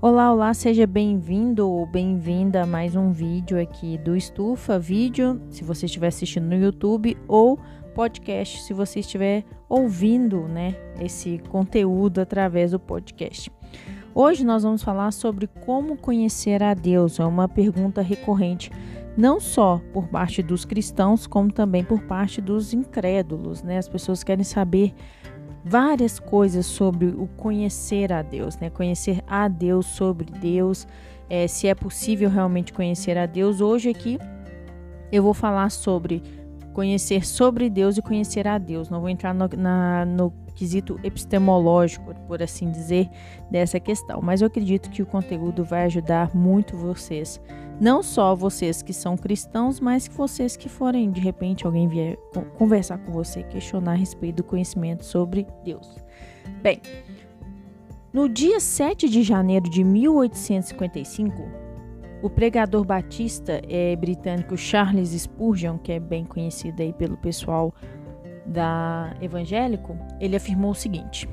Olá, olá, seja bem-vindo ou bem-vinda a mais um vídeo aqui do Estufa Vídeo, se você estiver assistindo no YouTube, ou podcast, se você estiver ouvindo, né, esse conteúdo através do podcast. Hoje nós vamos falar sobre como conhecer a Deus. É uma pergunta recorrente, não só por parte dos cristãos, como também por parte dos incrédulos, né? As pessoas querem saber várias coisas sobre o conhecer a Deus, né? Conhecer a Deus sobre Deus, é, se é possível realmente conhecer a Deus. Hoje aqui eu vou falar sobre conhecer sobre Deus e conhecer a Deus. Não vou entrar no, na, no quesito epistemológico, por assim dizer, dessa questão, mas eu acredito que o conteúdo vai ajudar muito vocês não só vocês que são cristãos, mas que vocês que forem, de repente, alguém vier conversar com você, questionar a respeito do conhecimento sobre Deus. Bem, no dia 7 de janeiro de 1855, o pregador batista é, britânico Charles Spurgeon, que é bem conhecido aí pelo pessoal da evangélico, ele afirmou o seguinte: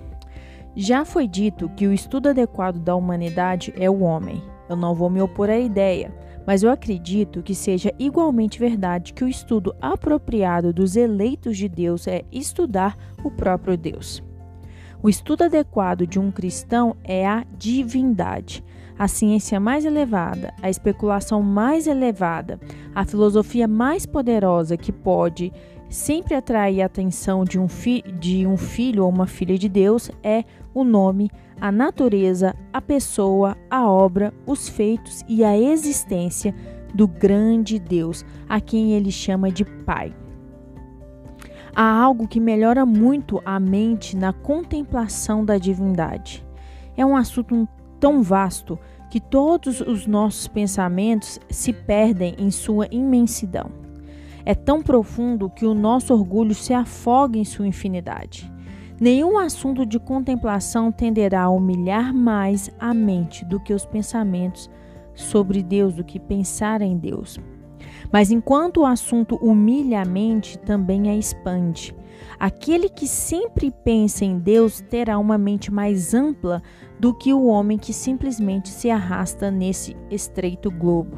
Já foi dito que o estudo adequado da humanidade é o homem. Eu não vou me opor à ideia, mas eu acredito que seja igualmente verdade que o estudo apropriado dos eleitos de Deus é estudar o próprio Deus. O estudo adequado de um cristão é a divindade, a ciência mais elevada, a especulação mais elevada, a filosofia mais poderosa que pode sempre atrair a atenção de um, de um filho ou uma filha de Deus é o nome, a natureza, a pessoa, a obra, os feitos e a existência do grande Deus, a quem ele chama de Pai. Há algo que melhora muito a mente na contemplação da divindade. É um assunto tão vasto que todos os nossos pensamentos se perdem em sua imensidão. É tão profundo que o nosso orgulho se afoga em sua infinidade. Nenhum assunto de contemplação tenderá a humilhar mais a mente do que os pensamentos sobre Deus, do que pensar em Deus. Mas enquanto o assunto humilha a mente, também a expande. Aquele que sempre pensa em Deus terá uma mente mais ampla do que o homem que simplesmente se arrasta nesse estreito globo.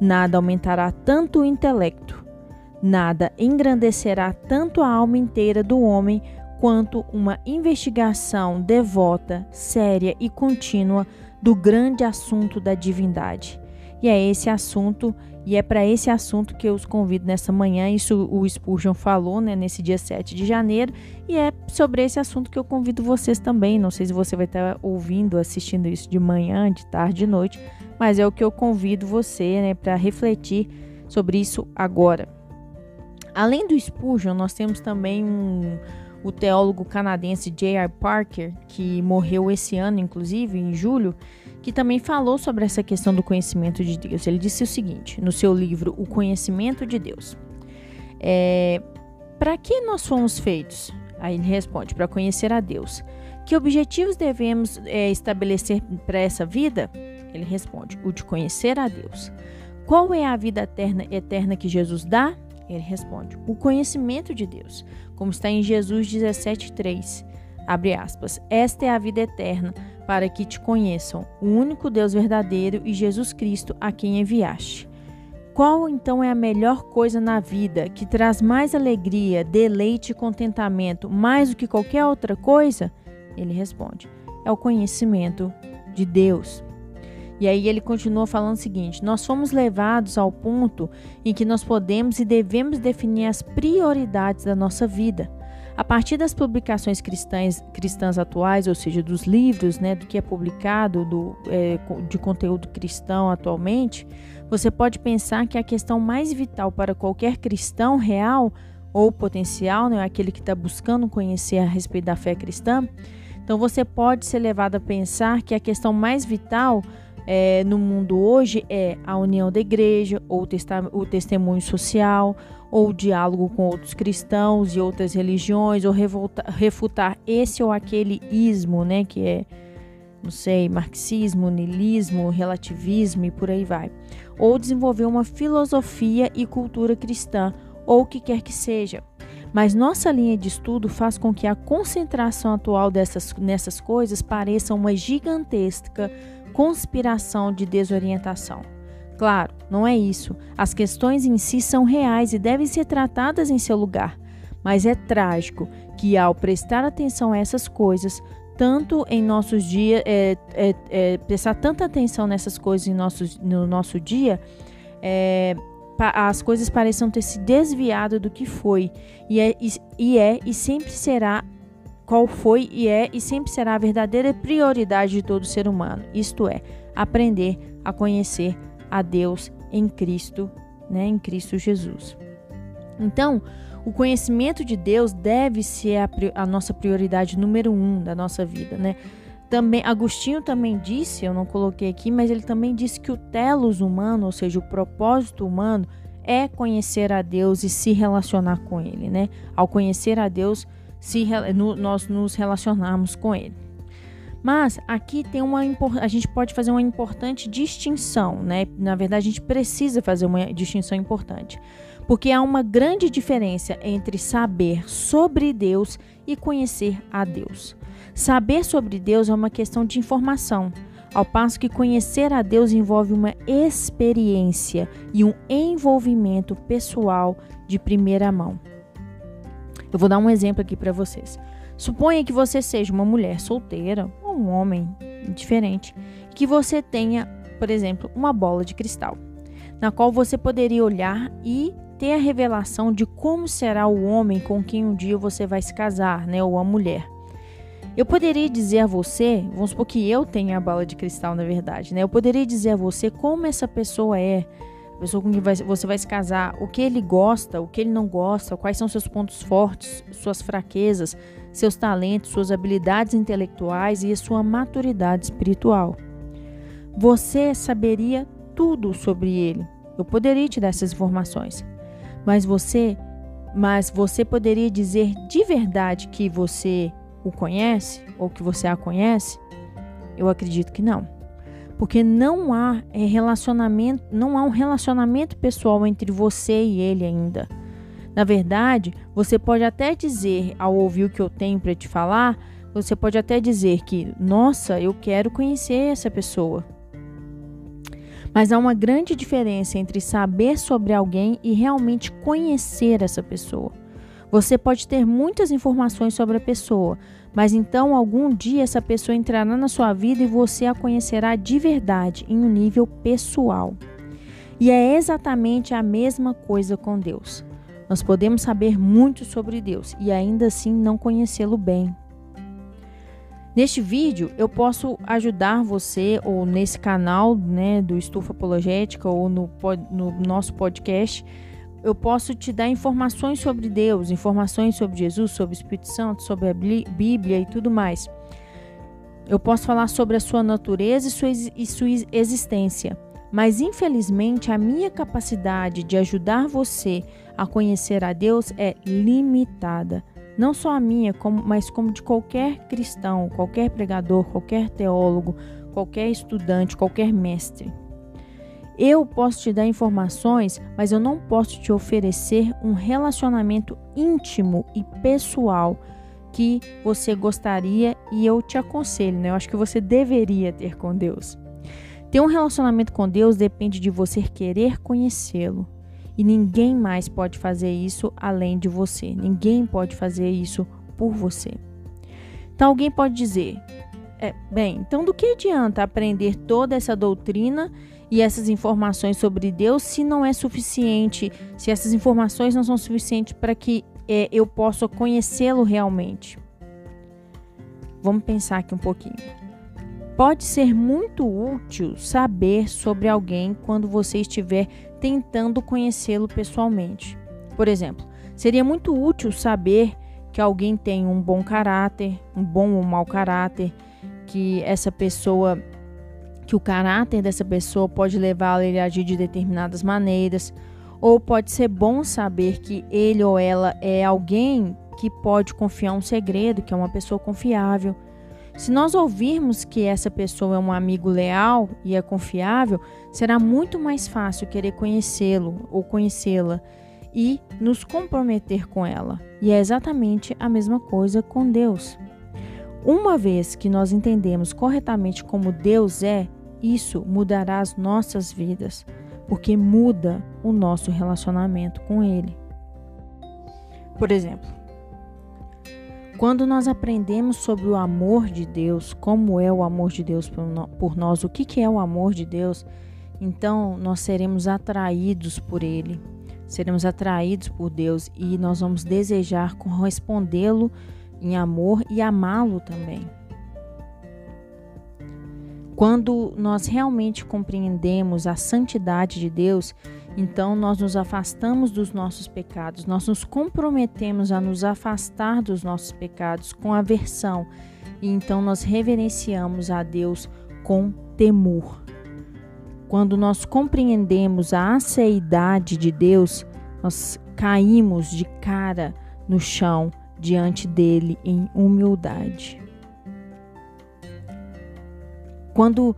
Nada aumentará tanto o intelecto, nada engrandecerá tanto a alma inteira do homem quanto uma investigação devota, séria e contínua do grande assunto da divindade. E é esse assunto, e é para esse assunto que eu os convido nessa manhã. Isso o Spurgeon falou, né, nesse dia 7 de janeiro, e é sobre esse assunto que eu convido vocês também. Não sei se você vai estar ouvindo, assistindo isso de manhã, de tarde, de noite, mas é o que eu convido você, né, para refletir sobre isso agora. Além do Spurgeon, nós temos também um o teólogo canadense J.R. Parker, que morreu esse ano, inclusive, em julho, que também falou sobre essa questão do conhecimento de Deus. Ele disse o seguinte no seu livro O Conhecimento de Deus: é, Para que nós fomos feitos? Aí ele responde: Para conhecer a Deus. Que objetivos devemos é, estabelecer para essa vida? Ele responde: O de conhecer a Deus. Qual é a vida eterna, eterna que Jesus dá? Ele responde: O conhecimento de Deus, como está em Jesus 17:3. Abre aspas. Esta é a vida eterna, para que te conheçam, o único Deus verdadeiro e Jesus Cristo, a quem enviaste. Qual então é a melhor coisa na vida que traz mais alegria, deleite e contentamento mais do que qualquer outra coisa? Ele responde: é o conhecimento de Deus. E aí ele continua falando o seguinte: nós fomos levados ao ponto em que nós podemos e devemos definir as prioridades da nossa vida. A partir das publicações cristãs, cristãs atuais, ou seja, dos livros, né, do que é publicado do, é, de conteúdo cristão atualmente, você pode pensar que a questão mais vital para qualquer cristão real ou potencial, né, aquele que está buscando conhecer a respeito da fé cristã, então você pode ser levado a pensar que a questão mais vital é, no mundo hoje é a união da igreja, ou o testemunho social, ou diálogo com outros cristãos e outras religiões, ou revolta, refutar esse ou aquele ismo, né, que é, não sei, marxismo, niilismo, relativismo e por aí vai. Ou desenvolver uma filosofia e cultura cristã, ou o que quer que seja. Mas nossa linha de estudo faz com que a concentração atual dessas, nessas coisas pareça uma gigantesca conspiração de desorientação. Claro, não é isso. As questões em si são reais e devem ser tratadas em seu lugar. Mas é trágico que, ao prestar atenção a essas coisas, tanto em nossos dias, é, é, é, prestar tanta atenção nessas coisas em nossos, no nosso dia, é, as coisas pareçam ter se desviado do que foi e é, e, e é e sempre será qual foi e é e sempre será a verdadeira prioridade de todo ser humano, isto é, aprender a conhecer a Deus em Cristo, né, em Cristo Jesus. Então, o conhecimento de Deus deve ser a, a nossa prioridade número um da nossa vida, né? Também Agostinho também disse, eu não coloquei aqui, mas ele também disse que o telos humano, ou seja, o propósito humano, é conhecer a Deus e se relacionar com Ele, né? Ao conhecer a Deus, se, no, nós nos relacionarmos com Ele. Mas aqui tem uma a gente pode fazer uma importante distinção, né? Na verdade, a gente precisa fazer uma distinção importante, porque há uma grande diferença entre saber sobre Deus e conhecer a Deus. Saber sobre Deus é uma questão de informação, ao passo que conhecer a Deus envolve uma experiência e um envolvimento pessoal de primeira mão. Eu vou dar um exemplo aqui para vocês. Suponha que você seja uma mulher solteira ou um homem diferente, que você tenha, por exemplo, uma bola de cristal, na qual você poderia olhar e ter a revelação de como será o homem com quem um dia você vai se casar, né, ou a mulher. Eu poderia dizer a você, vamos supor que eu tenha a bala de cristal, na verdade, né? Eu poderia dizer a você como essa pessoa é, a pessoa com quem você vai se casar, o que ele gosta, o que ele não gosta, quais são seus pontos fortes, suas fraquezas, seus talentos, suas habilidades intelectuais e a sua maturidade espiritual. Você saberia tudo sobre ele. Eu poderia te dar essas informações. Mas você, mas você poderia dizer de verdade que você o conhece ou que você a conhece? Eu acredito que não. Porque não há é, relacionamento, não há um relacionamento pessoal entre você e ele ainda. Na verdade, você pode até dizer, ao ouvir o que eu tenho para te falar, você pode até dizer que, nossa, eu quero conhecer essa pessoa. Mas há uma grande diferença entre saber sobre alguém e realmente conhecer essa pessoa. Você pode ter muitas informações sobre a pessoa, mas então algum dia essa pessoa entrará na sua vida e você a conhecerá de verdade, em um nível pessoal. E é exatamente a mesma coisa com Deus. Nós podemos saber muito sobre Deus e ainda assim não conhecê-lo bem. Neste vídeo eu posso ajudar você ou nesse canal né, do Estufa Apologética ou no, no nosso podcast eu posso te dar informações sobre Deus, informações sobre Jesus, sobre o Espírito Santo, sobre a Bíblia e tudo mais. Eu posso falar sobre a sua natureza e sua, e sua existência, mas infelizmente a minha capacidade de ajudar você a conhecer a Deus é limitada. Não só a minha, como, mas como de qualquer cristão, qualquer pregador, qualquer teólogo, qualquer estudante, qualquer mestre. Eu posso te dar informações, mas eu não posso te oferecer um relacionamento íntimo e pessoal que você gostaria e eu te aconselho, né? Eu acho que você deveria ter com Deus. Ter um relacionamento com Deus depende de você querer conhecê-lo. E ninguém mais pode fazer isso além de você. Ninguém pode fazer isso por você. Então alguém pode dizer: é, bem, então do que adianta aprender toda essa doutrina e essas informações sobre Deus se não é suficiente, se essas informações não são suficientes para que é, eu possa conhecê-lo realmente? Vamos pensar aqui um pouquinho. Pode ser muito útil saber sobre alguém quando você estiver tentando conhecê-lo pessoalmente. Por exemplo, seria muito útil saber que alguém tem um bom caráter, um bom ou mau caráter, que essa pessoa que o caráter dessa pessoa pode levá-la a agir de determinadas maneiras, ou pode ser bom saber que ele ou ela é alguém que pode confiar um segredo, que é uma pessoa confiável. Se nós ouvirmos que essa pessoa é um amigo leal e é confiável, será muito mais fácil querer conhecê-lo ou conhecê-la. e nos comprometer com ela. E é exatamente a mesma coisa com Deus. Uma vez que nós entendemos corretamente como Deus é, isso mudará as nossas vidas, porque muda o nosso relacionamento com Ele. Por exemplo, quando nós aprendemos sobre o amor de Deus, como é o amor de Deus por nós, o que é o amor de Deus, então nós seremos atraídos por Ele, seremos atraídos por Deus e nós vamos desejar correspondê-lo em amor e amá-lo também. Quando nós realmente compreendemos a santidade de Deus, então nós nos afastamos dos nossos pecados, nós nos comprometemos a nos afastar dos nossos pecados com aversão, e então nós reverenciamos a Deus com temor. Quando nós compreendemos a aceidade de Deus, nós caímos de cara no chão diante dele em humildade. Quando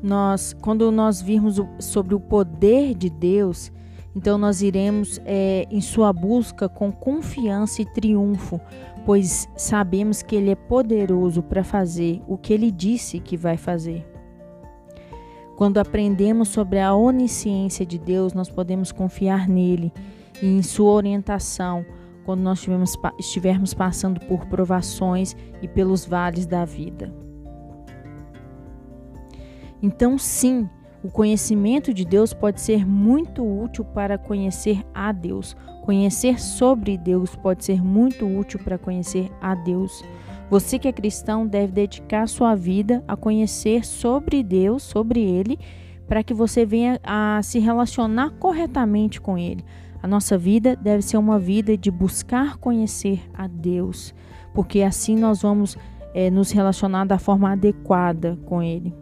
nós, quando nós virmos sobre o poder de Deus, então nós iremos é, em sua busca com confiança e triunfo, pois sabemos que Ele é poderoso para fazer o que Ele disse que vai fazer. Quando aprendemos sobre a onisciência de Deus, nós podemos confiar nele e em sua orientação quando nós estivermos passando por provações e pelos vales da vida. Então, sim, o conhecimento de Deus pode ser muito útil para conhecer a Deus. Conhecer sobre Deus pode ser muito útil para conhecer a Deus. Você que é cristão deve dedicar sua vida a conhecer sobre Deus, sobre Ele, para que você venha a se relacionar corretamente com Ele a nossa vida deve ser uma vida de buscar conhecer a Deus, porque assim nós vamos é, nos relacionar da forma adequada com Ele.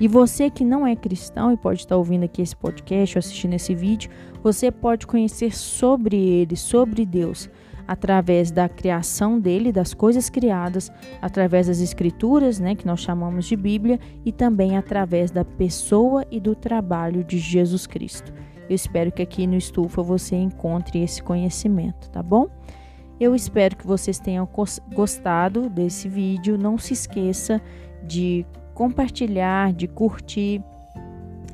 E você que não é cristão e pode estar ouvindo aqui esse podcast ou assistindo esse vídeo, você pode conhecer sobre Ele, sobre Deus, através da criação dele, das coisas criadas, através das escrituras, né, que nós chamamos de Bíblia, e também através da pessoa e do trabalho de Jesus Cristo. Eu espero que aqui no Estufa você encontre esse conhecimento, tá bom? Eu espero que vocês tenham gostado desse vídeo. Não se esqueça de compartilhar, de curtir,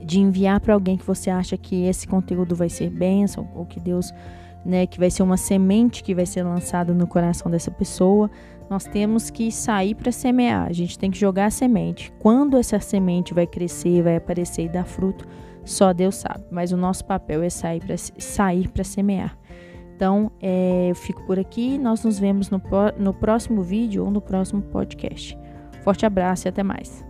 de enviar para alguém que você acha que esse conteúdo vai ser bênção ou que Deus, né, que vai ser uma semente que vai ser lançada no coração dessa pessoa. Nós temos que sair para semear. A gente tem que jogar a semente. Quando essa semente vai crescer, vai aparecer e dar fruto, só Deus sabe, mas o nosso papel é sair para sair semear. Então, é, eu fico por aqui. Nós nos vemos no, no próximo vídeo ou no próximo podcast. Forte abraço e até mais.